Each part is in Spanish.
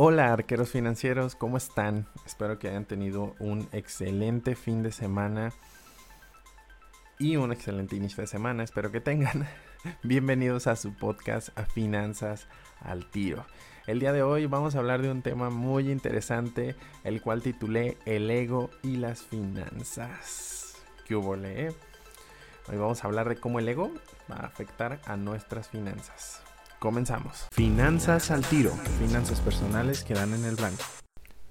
Hola arqueros financieros, ¿cómo están? Espero que hayan tenido un excelente fin de semana y un excelente inicio de semana, espero que tengan. Bienvenidos a su podcast a Finanzas al Tiro. El día de hoy vamos a hablar de un tema muy interesante, el cual titulé El ego y las finanzas. ¿Qué hubo, Hoy vamos a hablar de cómo el ego va a afectar a nuestras finanzas. Comenzamos. Finanzas al tiro. Finanzas personales que dan en el blanco.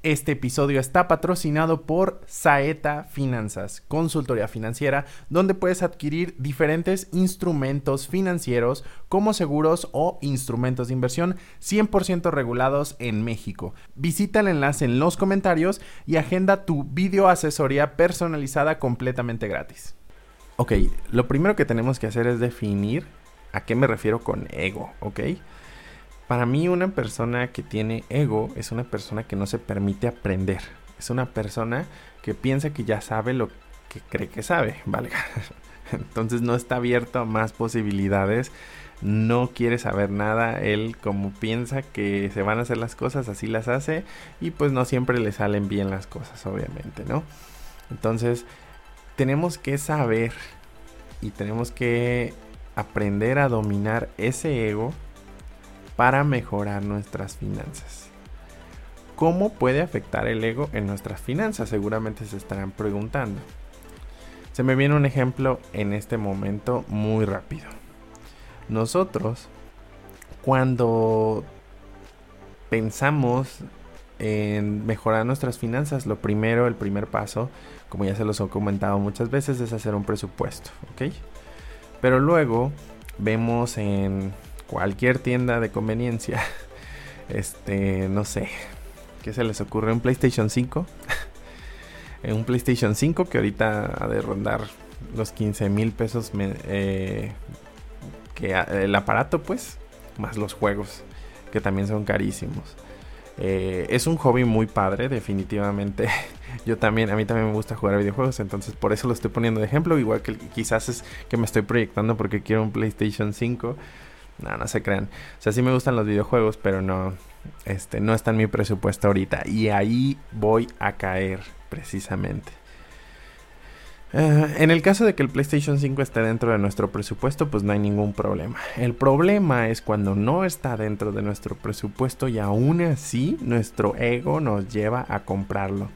Este episodio está patrocinado por Saeta Finanzas, consultoría financiera, donde puedes adquirir diferentes instrumentos financieros como seguros o instrumentos de inversión 100% regulados en México. Visita el enlace en los comentarios y agenda tu video asesoría personalizada completamente gratis. Ok, lo primero que tenemos que hacer es definir ¿A qué me refiero con ego? ¿Ok? Para mí una persona que tiene ego es una persona que no se permite aprender. Es una persona que piensa que ya sabe lo que cree que sabe, ¿vale? Entonces no está abierto a más posibilidades. No quiere saber nada. Él como piensa que se van a hacer las cosas, así las hace. Y pues no siempre le salen bien las cosas, obviamente, ¿no? Entonces tenemos que saber y tenemos que aprender a dominar ese ego para mejorar nuestras finanzas. ¿Cómo puede afectar el ego en nuestras finanzas? Seguramente se estarán preguntando. Se me viene un ejemplo en este momento muy rápido. Nosotros, cuando pensamos en mejorar nuestras finanzas, lo primero, el primer paso, como ya se los he comentado muchas veces, es hacer un presupuesto, ¿ok? Pero luego vemos en cualquier tienda de conveniencia, este, no sé, ¿qué se les ocurre? ¿Un PlayStation 5? un PlayStation 5 que ahorita ha de rondar los 15 mil pesos eh, que el aparato pues más los juegos que también son carísimos eh, es un hobby muy padre, definitivamente. Yo también, a mí también me gusta jugar videojuegos, entonces por eso lo estoy poniendo de ejemplo. Igual que quizás es que me estoy proyectando porque quiero un PlayStation 5. No, no se crean. O sea, sí me gustan los videojuegos, pero no, este, no está en mi presupuesto ahorita. Y ahí voy a caer, precisamente. Eh, en el caso de que el PlayStation 5 esté dentro de nuestro presupuesto, pues no hay ningún problema. El problema es cuando no está dentro de nuestro presupuesto y aún así nuestro ego nos lleva a comprarlo.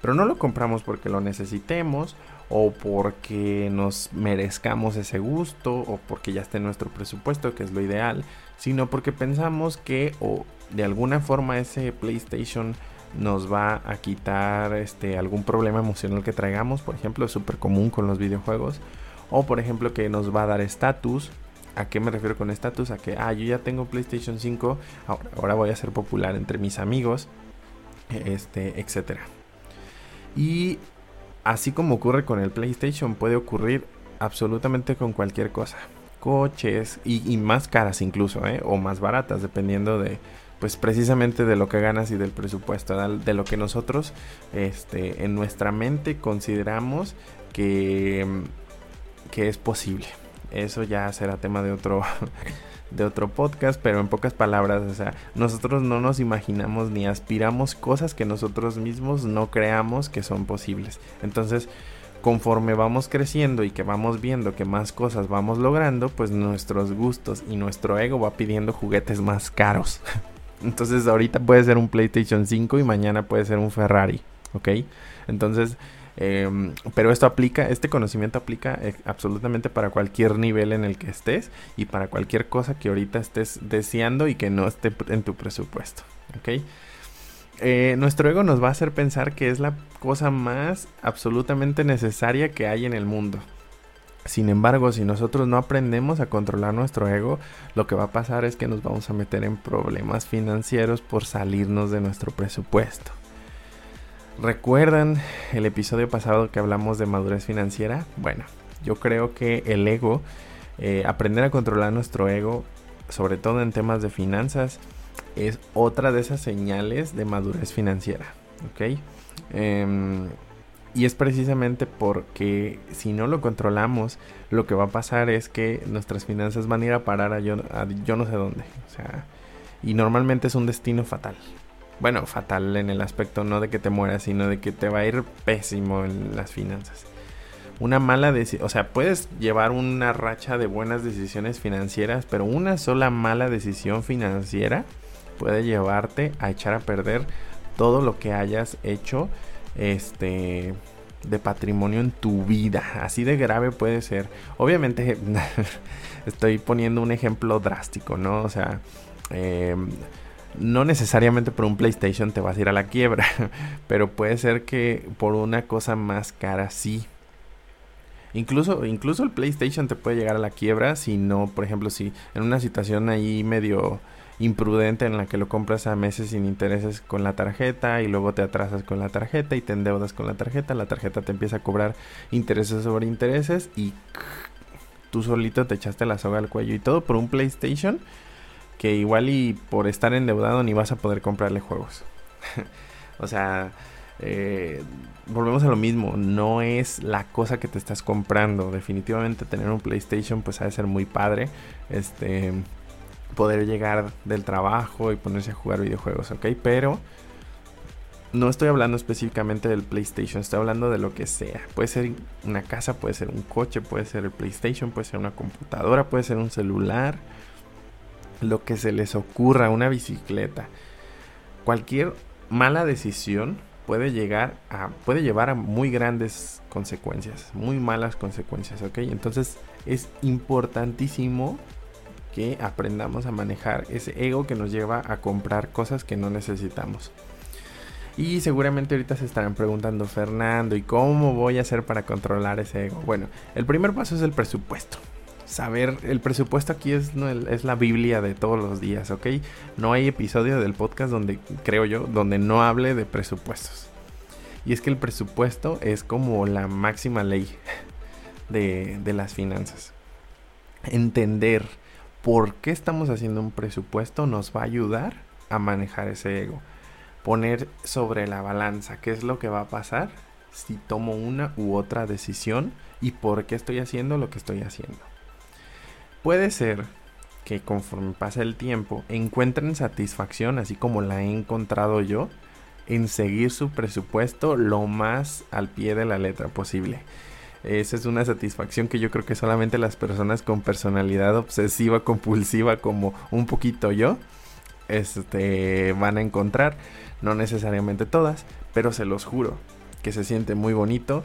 Pero no lo compramos porque lo necesitemos o porque nos merezcamos ese gusto o porque ya esté en nuestro presupuesto, que es lo ideal, sino porque pensamos que o de alguna forma ese PlayStation nos va a quitar este, algún problema emocional que traigamos, por ejemplo, es súper común con los videojuegos, o por ejemplo que nos va a dar estatus. ¿A qué me refiero con estatus? A que, ah, yo ya tengo PlayStation 5, ahora, voy a ser popular entre mis amigos, este, etcétera. Y así como ocurre con el PlayStation, puede ocurrir absolutamente con cualquier cosa. Coches y, más caras incluso, ¿eh? o más baratas, dependiendo de, pues precisamente de lo que ganas y del presupuesto, de lo que nosotros este, en nuestra mente consideramos que, que es posible. Eso ya será tema de otro, de otro podcast, pero en pocas palabras, o sea, nosotros no nos imaginamos ni aspiramos cosas que nosotros mismos no creamos que son posibles. Entonces, conforme vamos creciendo y que vamos viendo que más cosas vamos logrando, pues nuestros gustos y nuestro ego va pidiendo juguetes más caros. Entonces ahorita puede ser un PlayStation 5 y mañana puede ser un Ferrari, ¿ok? Entonces, em, pero esto aplica, este conocimiento aplica eh, absolutamente para cualquier nivel en el que estés y para cualquier cosa que ahorita estés deseando y que no esté en tu presupuesto, ¿ok? Eh, nuestro ego nos va a hacer pensar que es la cosa más absolutamente necesaria que hay en el mundo. Sin embargo, si nosotros no aprendemos a controlar nuestro ego, lo que va a pasar es que nos vamos a meter en problemas financieros por salirnos de nuestro presupuesto. ¿Recuerdan el episodio pasado que hablamos de madurez financiera? Bueno, yo creo que el ego, eh, aprender a controlar nuestro ego, sobre todo en temas de finanzas, es otra de esas señales de madurez financiera. ¿Ok? Em, y es precisamente porque si no lo controlamos, lo que va a pasar es que nuestras finanzas van a ir a parar a yo, no sé dónde. O sea, y normalmente es un destino fatal. Bueno, fatal en el aspecto no de que te mueras, sino de que te va a ir pésimo en las finanzas. Una mala decisión, o sea, puedes llevar una racha de buenas decisiones financieras, pero una sola mala decisión financiera puede llevarte a echar a perder todo lo que hayas hecho este de patrimonio en tu vida. Así de grave puede ser. Obviamente estoy poniendo un ejemplo drástico, ¿no? O sea, em, no necesariamente por un PlayStation te vas a ir a la quiebra, pero puede ser que por una cosa más cara sí. Incluso, incluso el PlayStation te puede llegar a la quiebra si no, por ejemplo, si en una situación ahí medio imprudente en la que lo compras a meses sin intereses con la tarjeta y luego te atrasas con la tarjeta y te endeudas con la tarjeta, la tarjeta te empieza a cobrar intereses sobre intereses y tú solito te echaste la soga al cuello y todo por un PlayStation que igual y por estar endeudado ni vas a poder comprarle juegos. o sea, eh, volvemos a lo mismo, no es la cosa que te estás comprando. Definitivamente tener un PlayStation pues ha de ser muy padre. Este poder llegar del trabajo y ponerse a jugar videojuegos, ¿ok? Pero no estoy hablando específicamente del PlayStation, estoy hablando de lo que sea. Puede ser una casa, puede ser un coche, puede ser el PlayStation, puede ser una computadora, puede ser un celular, lo que se les ocurra, una bicicleta. Cualquier mala decisión puede llegar a puede llevar a muy grandes consecuencias, muy malas consecuencias, ¿ok? Entonces es importantísimo que aprendamos a manejar ese ego que nos lleva a comprar cosas que no necesitamos. Y seguramente ahorita se estarán preguntando, Fernando, ¿y cómo voy a hacer para controlar ese ego? Bueno, el primer paso es el presupuesto. Saber, el presupuesto aquí es, es la Biblia de todos los días, ¿ok? No hay episodio del podcast donde, creo yo, donde no hable de presupuestos. Y es que el presupuesto es como la máxima ley de, de las finanzas. Entender por qué estamos haciendo un presupuesto nos va a ayudar a manejar ese ego. Poner sobre la balanza qué es lo que va a pasar si tomo una u otra decisión y por qué estoy haciendo lo que estoy haciendo. Puede ser que conforme pasa el tiempo encuentren satisfacción, así como la he encontrado yo, en seguir su presupuesto lo más al pie de la letra posible. Esa es una satisfacción que yo creo que solamente las personas con personalidad obsesiva, compulsiva, como un poquito yo, este, van a encontrar. No necesariamente todas, pero se los juro que se siente muy bonito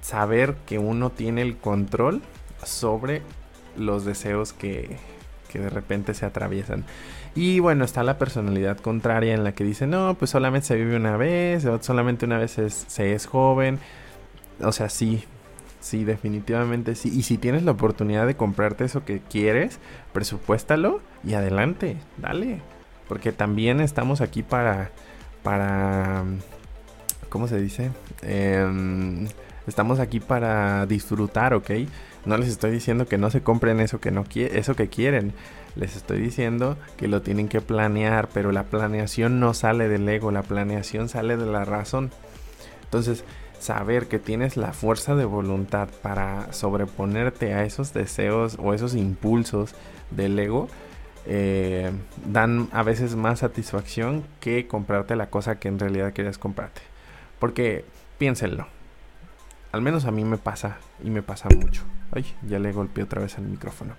saber que uno tiene el control sobre los deseos que, que de repente se atraviesan. Y bueno, está la personalidad contraria en la que dice, no, pues solamente se vive una vez, solamente una vez se es joven. O sea, sí, Sí, definitivamente sí. Y si tienes la oportunidad de comprarte eso que quieres, presupuéstalo y adelante, dale. Porque también estamos aquí para, para, ¿cómo se dice? Em, estamos aquí para disfrutar, ¿ok? No les estoy diciendo que no se compren eso que no eso que quieren. Les estoy diciendo que lo tienen que planear, pero la planeación no sale del ego, la planeación sale de la razón. Entonces, saber que tienes la fuerza de voluntad para sobreponerte a esos deseos o esos impulsos del ego, eh, dan a veces más satisfacción que comprarte la cosa que en realidad querías comprarte. Porque piénsenlo. Al menos a mí me pasa y me pasa mucho. Ay, ya le golpeé otra vez al micrófono.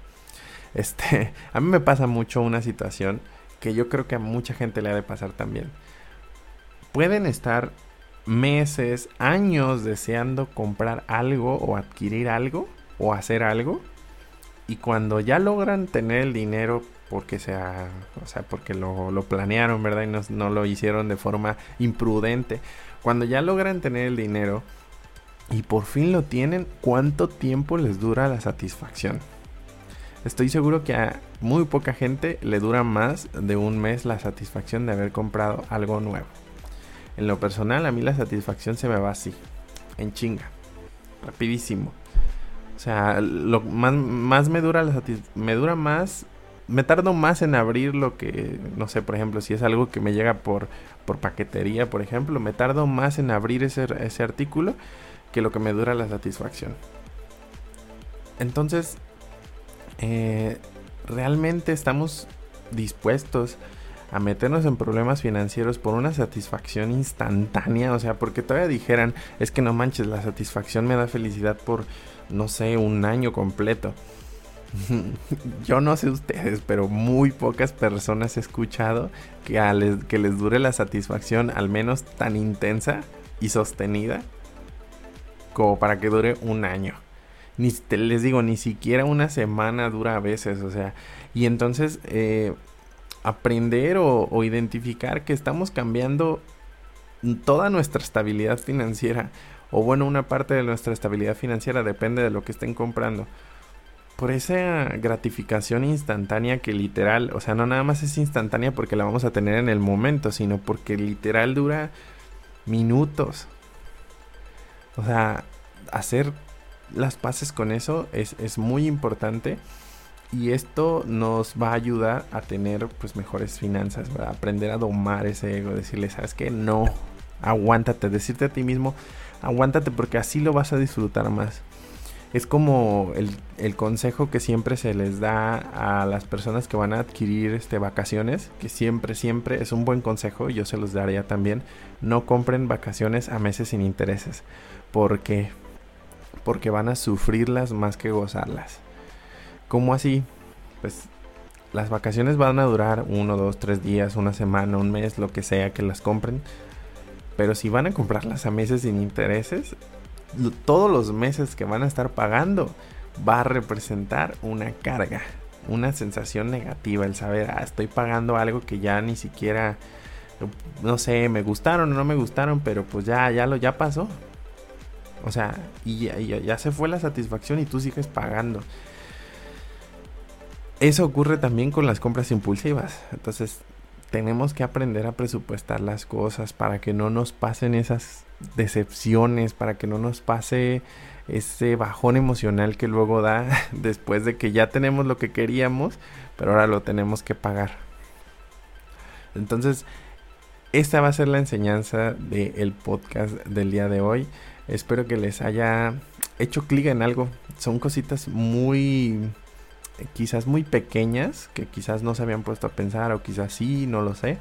Este, a mí me pasa mucho una situación que yo creo que a mucha gente le ha de pasar también. Pueden estar meses, años deseando comprar algo o adquirir algo o hacer algo. Y cuando ya logran tener el dinero porque sea, o sea, porque lo, planearon, ¿verdad? Y no, lo hicieron de forma imprudente. Cuando ya logran tener el dinero y por fin lo tienen, ¿cuánto tiempo les dura la satisfacción? Estoy seguro que a muy poca gente le dura más de un mes la satisfacción de haber comprado algo nuevo. En lo personal, a mí la satisfacción se me va así, en chinga, rapidísimo. O sea, lo más, me dura la me dura más, me tardo más en abrir lo que, no sé, por ejemplo, si es algo que me llega por, por paquetería, por ejemplo, me tardo más en abrir ese, ese artículo que lo que me dura la satisfacción. Entonces, eh, realmente estamos dispuestos a meternos en problemas financieros por una satisfacción instantánea, o sea, porque todavía dijeran, es que no manches, la satisfacción me da felicidad por, no sé, un año completo. Yo no sé ustedes, pero muy pocas personas he escuchado que, que les dure la satisfacción al menos tan intensa y sostenida como para que dure un año. Ni les digo, ni siquiera una semana dura a veces, o sea, y entonces eh, aprender o, o identificar que estamos cambiando toda nuestra estabilidad financiera, o bueno, una parte de nuestra estabilidad financiera depende de lo que estén comprando por esa gratificación instantánea que literal, o sea, no nada más es instantánea porque la vamos a tener en el momento, sino porque literal dura minutos. O sea, hacer las paces con eso es, muy importante y esto nos va a ayudar a tener pues mejores finanzas, aprender a domar ese ego, decirle, sabes que no, aguántate, decirte a ti mismo, aguántate porque así lo vas a disfrutar más es como el, consejo que siempre se les da a las personas que van a adquirir este, vacaciones, que siempre, siempre es un buen consejo, yo se los daría también, no compren vacaciones a meses sin intereses. ¿Por qué? Porque van a sufrirlas más que gozarlas. ¿Cómo así? Pues las vacaciones van a durar uno, dos, tres días, una semana, un mes, lo que sea que las compren. Pero si van a comprarlas a meses sin intereses, todos los meses que van a estar pagando va a representar una carga, una sensación negativa, el saber, ah, estoy pagando algo que ya ni siquiera, no sé, me gustaron o no me gustaron, pero pues ya, ya lo, ya pasó. O sea, y ya se fue la satisfacción y tú sigues pagando. Eso ocurre también con las compras impulsivas. Entonces, tenemos que aprender a presupuestar las cosas para que no nos pasen esas decepciones, para que no nos pase ese bajón emocional que luego da después de que ya tenemos lo que queríamos, pero ahora lo tenemos que pagar. Entonces, esta va a ser la enseñanza del podcast del día de hoy. Espero que les haya hecho clic en algo. Son cositas muy, quizás muy pequeñas, que quizás no se habían puesto a pensar o quizás sí, no lo sé,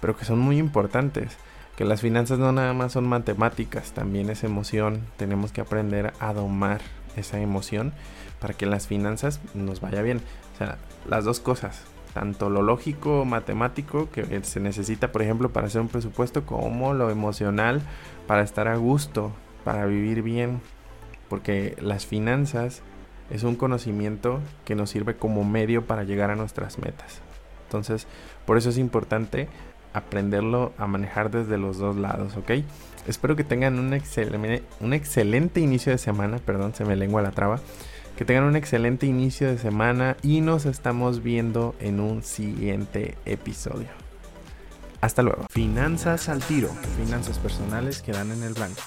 pero que son muy importantes que las finanzas no nada más son matemáticas, también es emoción. Tenemos que aprender a domar esa emoción para que las finanzas nos vaya bien. O sea, las dos cosas, tanto lo lógico, matemático, que se necesita, por ejemplo, para hacer un presupuesto, como lo emocional, para estar a gusto, para vivir bien. Porque las finanzas es un conocimiento que nos sirve como medio para llegar a nuestras metas. Entonces, por eso es importante aprenderlo a manejar desde los dos lados, ¿ok? Espero que tengan un, un excelente inicio de semana, perdón, se me lengua la traba. Que tengan un excelente inicio de semana y nos estamos viendo en un siguiente episodio. Hasta luego. Finanzas al tiro. Finanzas personales que dan en el blanco.